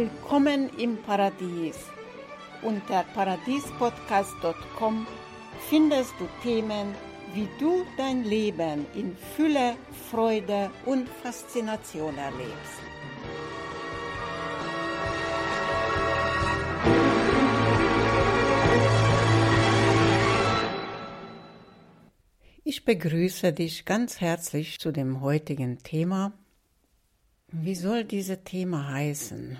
Willkommen im Paradies. Unter paradiespodcast.com findest du Themen, wie du dein Leben in Fülle, Freude und Faszination erlebst. Ich begrüße dich ganz herzlich zu dem heutigen Thema. Wie soll dieses Thema heißen?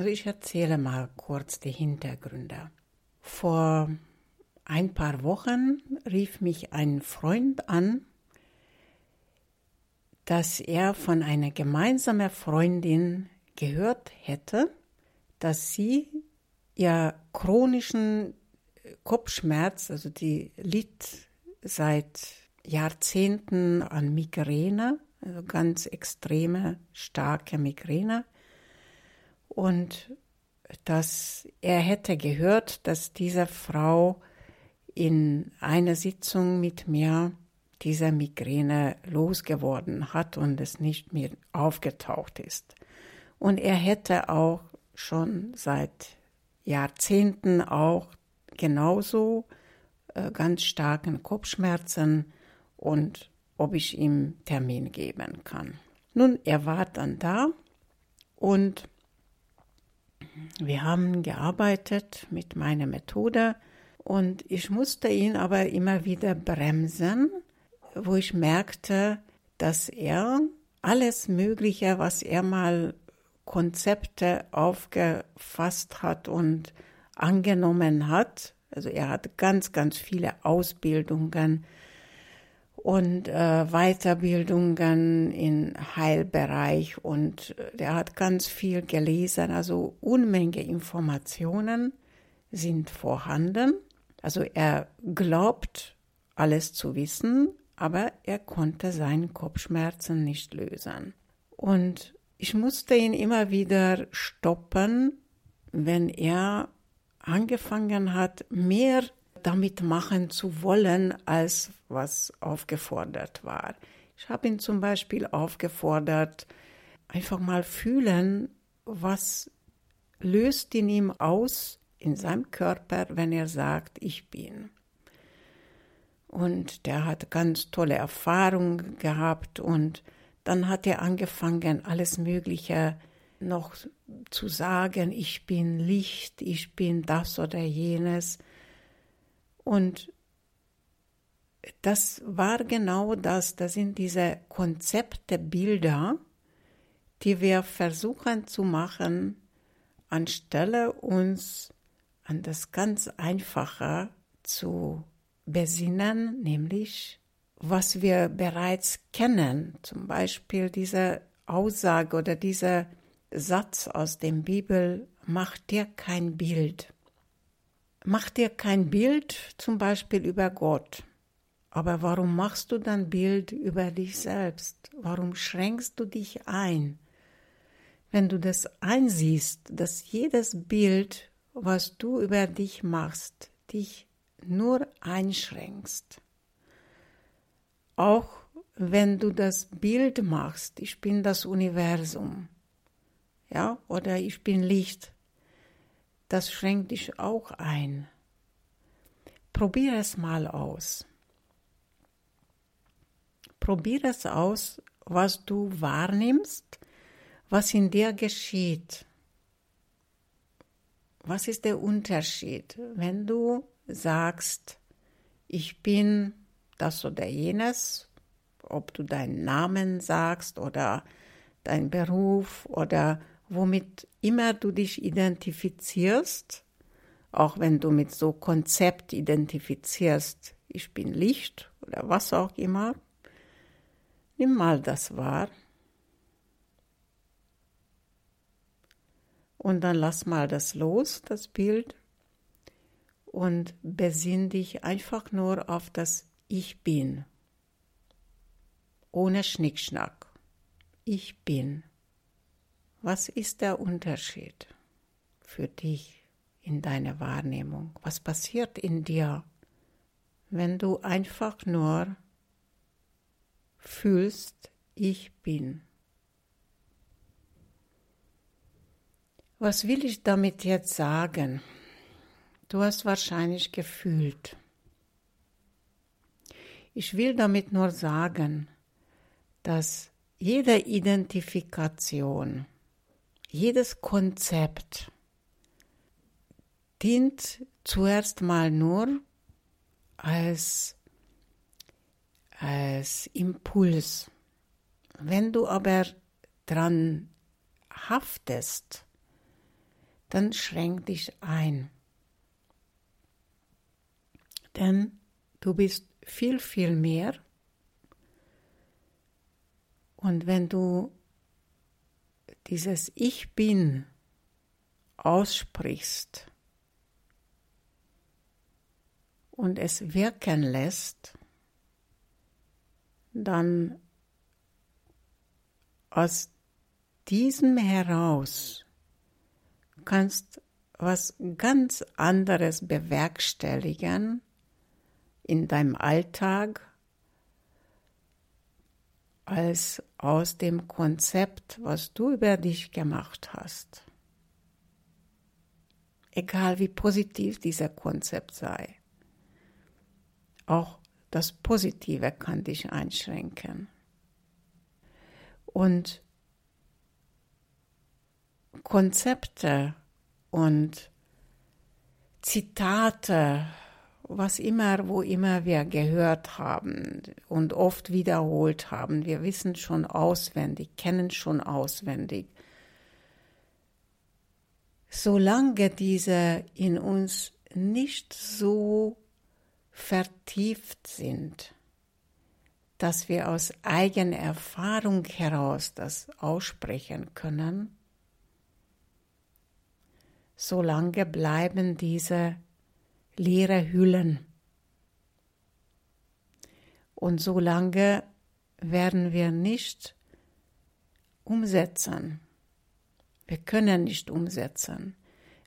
Also ich erzähle mal kurz die Hintergründe. Vor ein paar Wochen rief mich ein Freund an, dass er von einer gemeinsamen Freundin gehört hätte, dass sie ihr chronischen Kopfschmerz, also die litt seit Jahrzehnten an Migräne, also ganz extreme, starke Migräne. Und dass er hätte gehört, dass diese Frau in einer Sitzung mit mir diese Migräne losgeworden hat und es nicht mehr aufgetaucht ist. Und er hätte auch schon seit Jahrzehnten auch genauso äh, ganz starken Kopfschmerzen und ob ich ihm Termin geben kann. Nun, er war dann da und wir haben gearbeitet mit meiner Methode und ich musste ihn aber immer wieder bremsen, wo ich merkte, dass er alles Mögliche, was er mal Konzepte aufgefasst hat und angenommen hat, also er hat ganz, ganz viele Ausbildungen und äh, Weiterbildungen im Heilbereich und äh, er hat ganz viel gelesen. Also Unmenge Informationen sind vorhanden. Also er glaubt alles zu wissen, aber er konnte seine Kopfschmerzen nicht lösen. Und ich musste ihn immer wieder stoppen, wenn er angefangen hat, mehr damit machen zu wollen, als was aufgefordert war. Ich habe ihn zum Beispiel aufgefordert, einfach mal fühlen, was löst in ihm aus, in seinem Körper, wenn er sagt, ich bin. Und der hat ganz tolle Erfahrungen gehabt und dann hat er angefangen, alles Mögliche noch zu sagen, ich bin Licht, ich bin das oder jenes. Und das war genau das, das sind diese Konzepte, Bilder, die wir versuchen zu machen, anstelle uns an das ganz Einfache zu besinnen, nämlich was wir bereits kennen, zum Beispiel diese Aussage oder diese Satz aus dem Bibel, mach dir kein Bild. Mach dir kein Bild zum Beispiel über Gott. Aber warum machst du dann Bild über dich selbst? Warum schränkst du dich ein? Wenn du das einsiehst, dass jedes Bild, was du über dich machst, dich nur einschränkst. Auch wenn du das Bild machst, ich bin das Universum, ja, oder ich bin Licht. Das schränkt dich auch ein. Probier es mal aus. Probier es aus, was du wahrnimmst, was in dir geschieht. Was ist der Unterschied, wenn du sagst, ich bin das oder jenes, ob du deinen Namen sagst oder dein Beruf oder womit immer du dich identifizierst, auch wenn du mit so Konzept identifizierst, ich bin Licht oder was auch immer, nimm mal das wahr. Und dann lass mal das los, das Bild, und besinn dich einfach nur auf das Ich bin, ohne Schnickschnack. Ich bin. Was ist der Unterschied für dich in deiner Wahrnehmung? Was passiert in dir, wenn du einfach nur fühlst, ich bin? Was will ich damit jetzt sagen? Du hast wahrscheinlich gefühlt. Ich will damit nur sagen, dass jede Identifikation, jedes Konzept dient zuerst mal nur als, als Impuls. Wenn du aber dran haftest, dann schränk dich ein. Denn du bist viel, viel mehr. Und wenn du dieses Ich bin aussprichst und es wirken lässt, dann aus diesem heraus kannst was ganz anderes bewerkstelligen in deinem Alltag als aus dem Konzept, was du über dich gemacht hast. Egal wie positiv dieser Konzept sei. Auch das Positive kann dich einschränken. Und Konzepte und Zitate, was immer, wo immer wir gehört haben und oft wiederholt haben. Wir wissen schon auswendig, kennen schon auswendig. Solange diese in uns nicht so vertieft sind, dass wir aus eigener Erfahrung heraus das aussprechen können, solange bleiben diese leere Hüllen. Und solange werden wir nicht umsetzen. Wir können nicht umsetzen.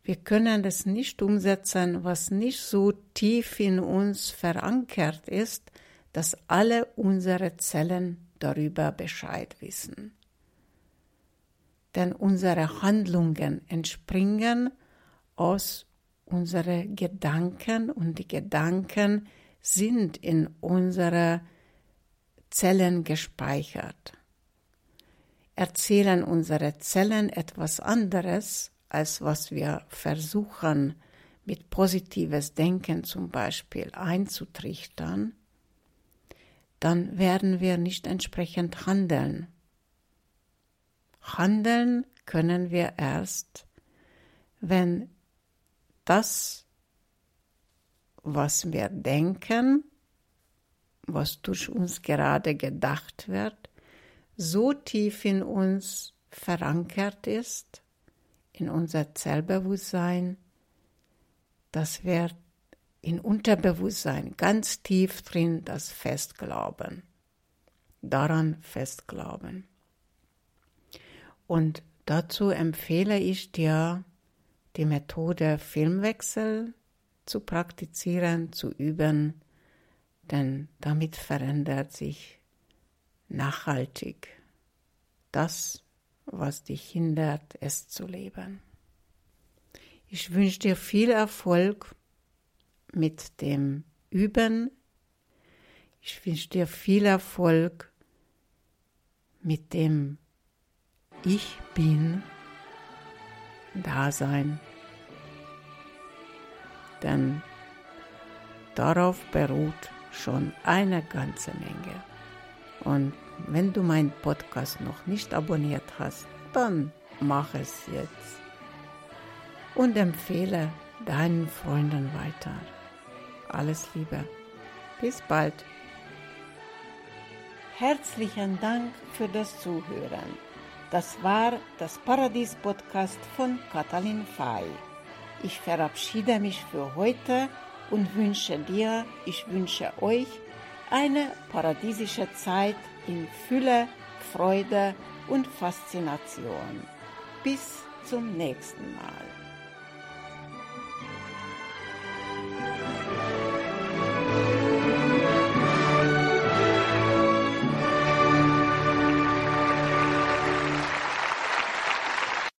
Wir können es nicht umsetzen, was nicht so tief in uns verankert ist, dass alle unsere Zellen darüber Bescheid wissen. Denn unsere Handlungen entspringen aus unseren Gedanken und die Gedanken sind in unsere Zellen gespeichert. Erzählen unsere Zellen etwas anderes, als was wir versuchen mit positives Denken zum Beispiel einzutrichtern, dann werden wir nicht entsprechend handeln. Handeln können wir erst, wenn das, was wir denken, was durch uns gerade gedacht wird, so tief in uns verankert ist, in unser Zellbewusstsein, dass wir in Unterbewusstsein ganz tief drin das festglauben, daran festglauben. Und dazu empfehle ich dir, die Methode Filmwechsel zu praktizieren, zu üben, denn damit verändert sich nachhaltig das, was dich hindert, es zu leben. Ich wünsche dir viel Erfolg mit dem Üben. Ich wünsche dir viel Erfolg mit dem Ich bin Dasein. Denn darauf beruht schon eine ganze Menge. Und wenn du meinen Podcast noch nicht abonniert hast, dann mach es jetzt und empfehle deinen Freunden weiter. Alles Liebe. Bis bald. Herzlichen Dank für das Zuhören. Das war das Paradies-Podcast von Katalin Fay. Ich verabschiede mich für heute und wünsche dir, ich wünsche euch eine paradiesische Zeit in Fülle, Freude und Faszination. Bis zum nächsten Mal.